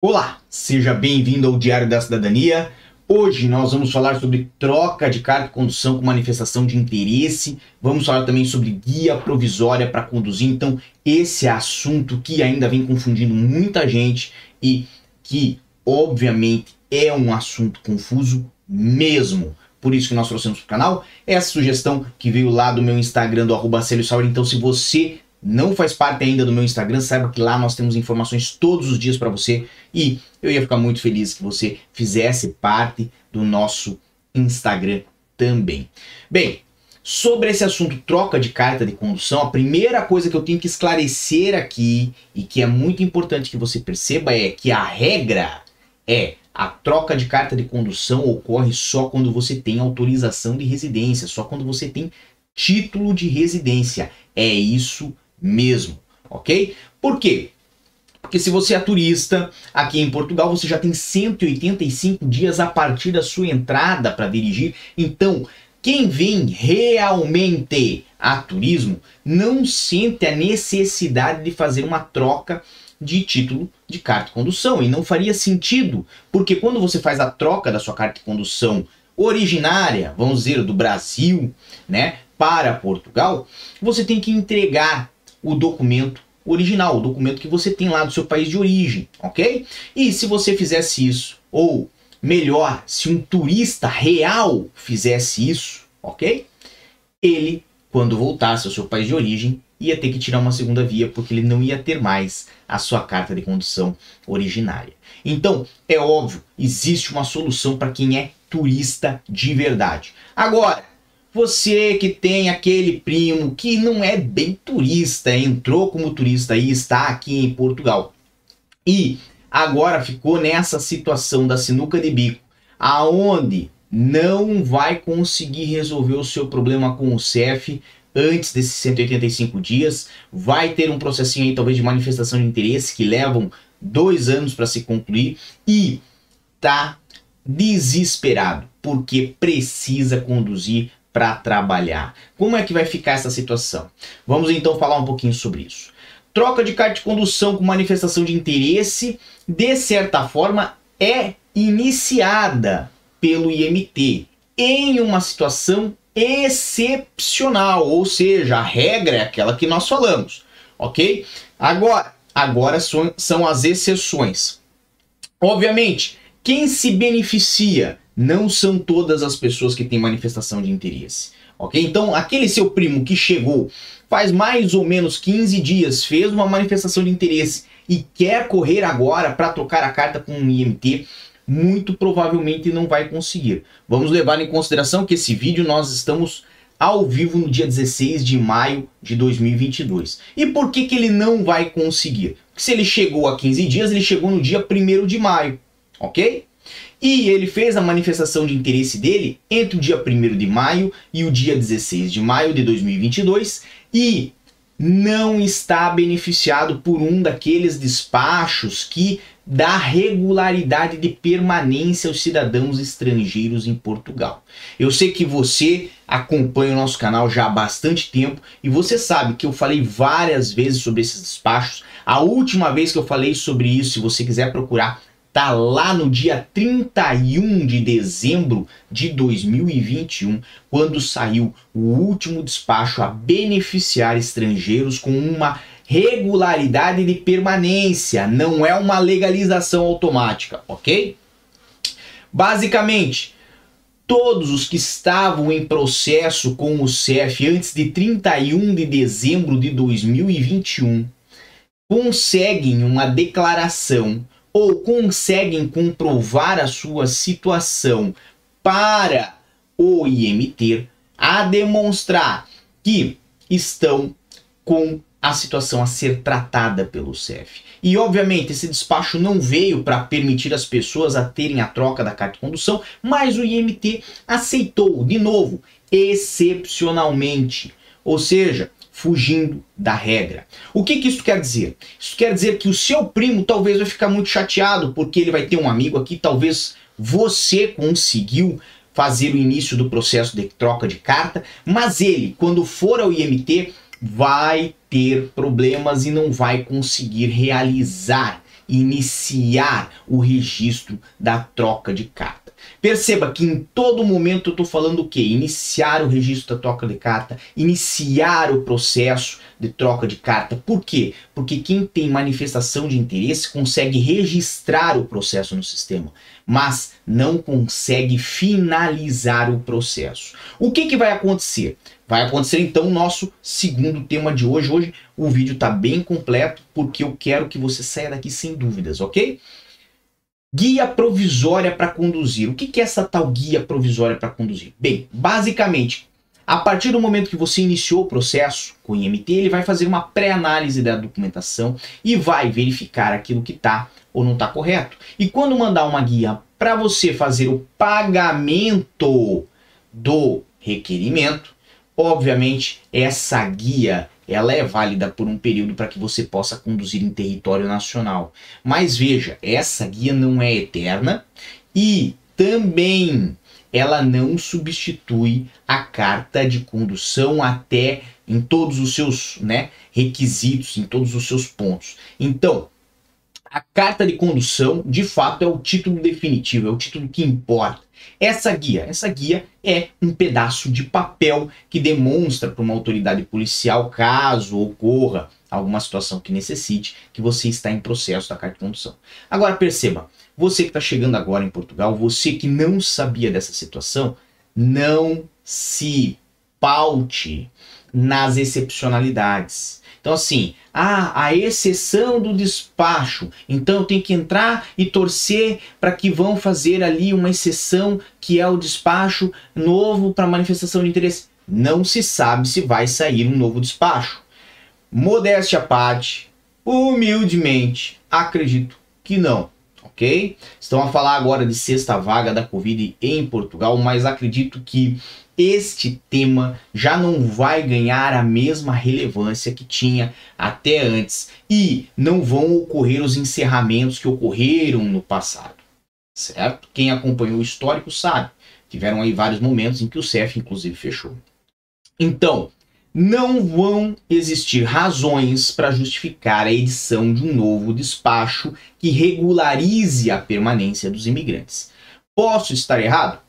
Olá, seja bem-vindo ao Diário da Cidadania. Hoje nós vamos falar sobre troca de carta de condução com manifestação de interesse. Vamos falar também sobre guia provisória para conduzir. Então, esse é assunto que ainda vem confundindo muita gente e que, obviamente, é um assunto confuso mesmo. Por isso que nós trouxemos para o canal essa sugestão que veio lá do meu Instagram, do arroba Então, se você não faz parte ainda do meu Instagram, saiba que lá nós temos informações todos os dias para você e eu ia ficar muito feliz que você fizesse parte do nosso Instagram também. Bem, sobre esse assunto troca de carta de condução, a primeira coisa que eu tenho que esclarecer aqui e que é muito importante que você perceba é que a regra é a troca de carta de condução ocorre só quando você tem autorização de residência, só quando você tem título de residência. É isso mesmo, ok? Por quê? Porque se você é turista aqui em Portugal, você já tem 185 dias a partir da sua entrada para dirigir. Então, quem vem realmente a turismo não sente a necessidade de fazer uma troca de título de carta de condução. E não faria sentido, porque quando você faz a troca da sua carta de condução originária, vamos dizer, do Brasil, né, para Portugal, você tem que entregar o documento original, o documento que você tem lá do seu país de origem, ok? E se você fizesse isso, ou melhor, se um turista real fizesse isso, ok? Ele, quando voltasse ao seu país de origem, ia ter que tirar uma segunda via porque ele não ia ter mais a sua carta de condução originária. Então, é óbvio, existe uma solução para quem é turista de verdade. Agora, você que tem aquele primo que não é bem turista, entrou como turista e está aqui em Portugal. E agora ficou nessa situação da sinuca de bico, aonde não vai conseguir resolver o seu problema com o CEF antes desses 185 dias, vai ter um processinho aí talvez de manifestação de interesse que levam dois anos para se concluir e tá desesperado porque precisa conduzir para trabalhar. Como é que vai ficar essa situação? Vamos então falar um pouquinho sobre isso. Troca de carta de condução com manifestação de interesse, de certa forma, é iniciada pelo IMT em uma situação excepcional, ou seja, a regra é aquela que nós falamos, ok? Agora, agora são, são as exceções. Obviamente, quem se beneficia não são todas as pessoas que têm manifestação de interesse. Ok? Então, aquele seu primo que chegou faz mais ou menos 15 dias, fez uma manifestação de interesse e quer correr agora para trocar a carta com um IMT, muito provavelmente não vai conseguir. Vamos levar em consideração que esse vídeo nós estamos ao vivo no dia 16 de maio de 2022. E por que, que ele não vai conseguir? Porque se ele chegou a 15 dias, ele chegou no dia 1 de maio, ok? E ele fez a manifestação de interesse dele entre o dia 1 de maio e o dia 16 de maio de 2022 e não está beneficiado por um daqueles despachos que dá regularidade de permanência aos cidadãos estrangeiros em Portugal. Eu sei que você acompanha o nosso canal já há bastante tempo e você sabe que eu falei várias vezes sobre esses despachos. A última vez que eu falei sobre isso, se você quiser procurar, tá lá no dia 31 de dezembro de 2021, quando saiu o último despacho a beneficiar estrangeiros com uma regularidade de permanência, não é uma legalização automática, ok? Basicamente, todos os que estavam em processo com o CEF antes de 31 de dezembro de 2021 conseguem uma declaração ou conseguem comprovar a sua situação para o IMT a demonstrar que estão com a situação a ser tratada pelo CEF. E obviamente esse despacho não veio para permitir as pessoas a terem a troca da carta de condução, mas o IMT aceitou de novo, excepcionalmente. Ou seja, fugindo da regra. O que, que isso quer dizer? Isso quer dizer que o seu primo talvez vai ficar muito chateado porque ele vai ter um amigo aqui, talvez você conseguiu fazer o início do processo de troca de carta, mas ele, quando for ao IMT, vai ter problemas e não vai conseguir realizar iniciar o registro da troca de carta. Perceba que em todo momento eu estou falando o quê? Iniciar o registro da troca de carta, iniciar o processo de troca de carta. Por quê? Porque quem tem manifestação de interesse consegue registrar o processo no sistema, mas não consegue finalizar o processo. O que, que vai acontecer? Vai acontecer então o nosso segundo tema de hoje. Hoje o vídeo está bem completo porque eu quero que você saia daqui sem dúvidas, ok? Guia provisória para conduzir. O que é essa tal guia provisória para conduzir? Bem, basicamente, a partir do momento que você iniciou o processo com o IMT, ele vai fazer uma pré-análise da documentação e vai verificar aquilo que está ou não está correto. E quando mandar uma guia para você fazer o pagamento do requerimento, obviamente essa guia ela é válida por um período para que você possa conduzir em território nacional. Mas veja, essa guia não é eterna e também ela não substitui a carta de condução até em todos os seus né, requisitos, em todos os seus pontos. Então, a carta de condução, de fato, é o título definitivo, é o título que importa. Essa guia, essa guia é um pedaço de papel que demonstra para uma autoridade policial, caso ocorra alguma situação que necessite, que você está em processo da carta de condução. Agora perceba, você que está chegando agora em Portugal, você que não sabia dessa situação, não se paute nas excepcionalidades. Então, assim, ah, a exceção do despacho. Então, tenho que entrar e torcer para que vão fazer ali uma exceção que é o despacho novo para manifestação de interesse. Não se sabe se vai sair um novo despacho. Modéstia à parte, humildemente, acredito que não ok? Estão a falar agora de sexta vaga da Covid em Portugal, mas acredito que este tema já não vai ganhar a mesma relevância que tinha até antes e não vão ocorrer os encerramentos que ocorreram no passado, certo? Quem acompanhou o histórico sabe, tiveram aí vários momentos em que o CEF inclusive fechou. Então, não vão existir razões para justificar a edição de um novo despacho que regularize a permanência dos imigrantes. Posso estar errado?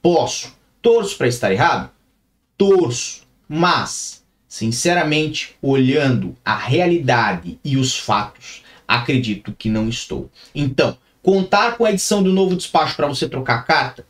Posso. Torço para estar errado? Torço. Mas, sinceramente, olhando a realidade e os fatos, acredito que não estou. Então, contar com a edição do novo despacho para você trocar a carta?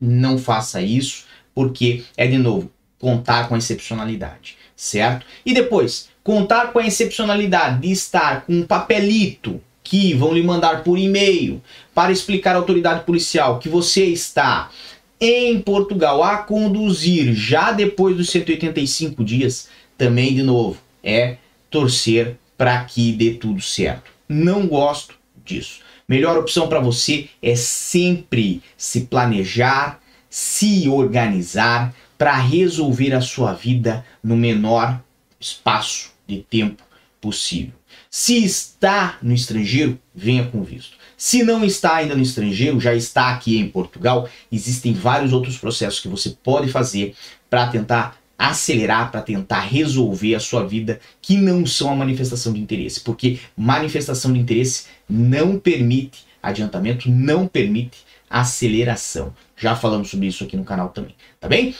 Não faça isso, porque é de novo contar com a excepcionalidade, certo? E depois, contar com a excepcionalidade de estar com um papelito que vão lhe mandar por e-mail para explicar à autoridade policial que você está em Portugal a conduzir já depois dos 185 dias, também de novo, é torcer para que dê tudo certo. Não gosto disso. Melhor opção para você é sempre se planejar, se organizar para resolver a sua vida no menor espaço de tempo possível. Se está no estrangeiro, venha com visto. Se não está ainda no estrangeiro, já está aqui em Portugal, existem vários outros processos que você pode fazer para tentar acelerar, para tentar resolver a sua vida que não são a manifestação de interesse, porque manifestação de interesse não permite adiantamento, não permite aceleração. Já falamos sobre isso aqui no canal também, tá bem?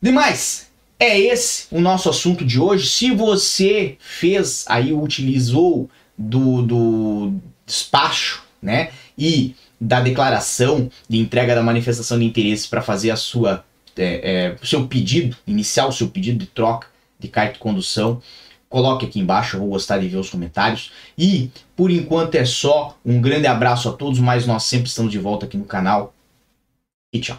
Demais, é esse o nosso assunto de hoje. Se você fez aí, utilizou do, do despacho né? E da declaração de entrega da manifestação de interesse para fazer a sua é, é, seu pedido, iniciar o seu pedido de troca de carta de condução, coloque aqui embaixo, eu vou gostar de ver os comentários. E por enquanto é só, um grande abraço a todos, mas nós sempre estamos de volta aqui no canal. E tchau.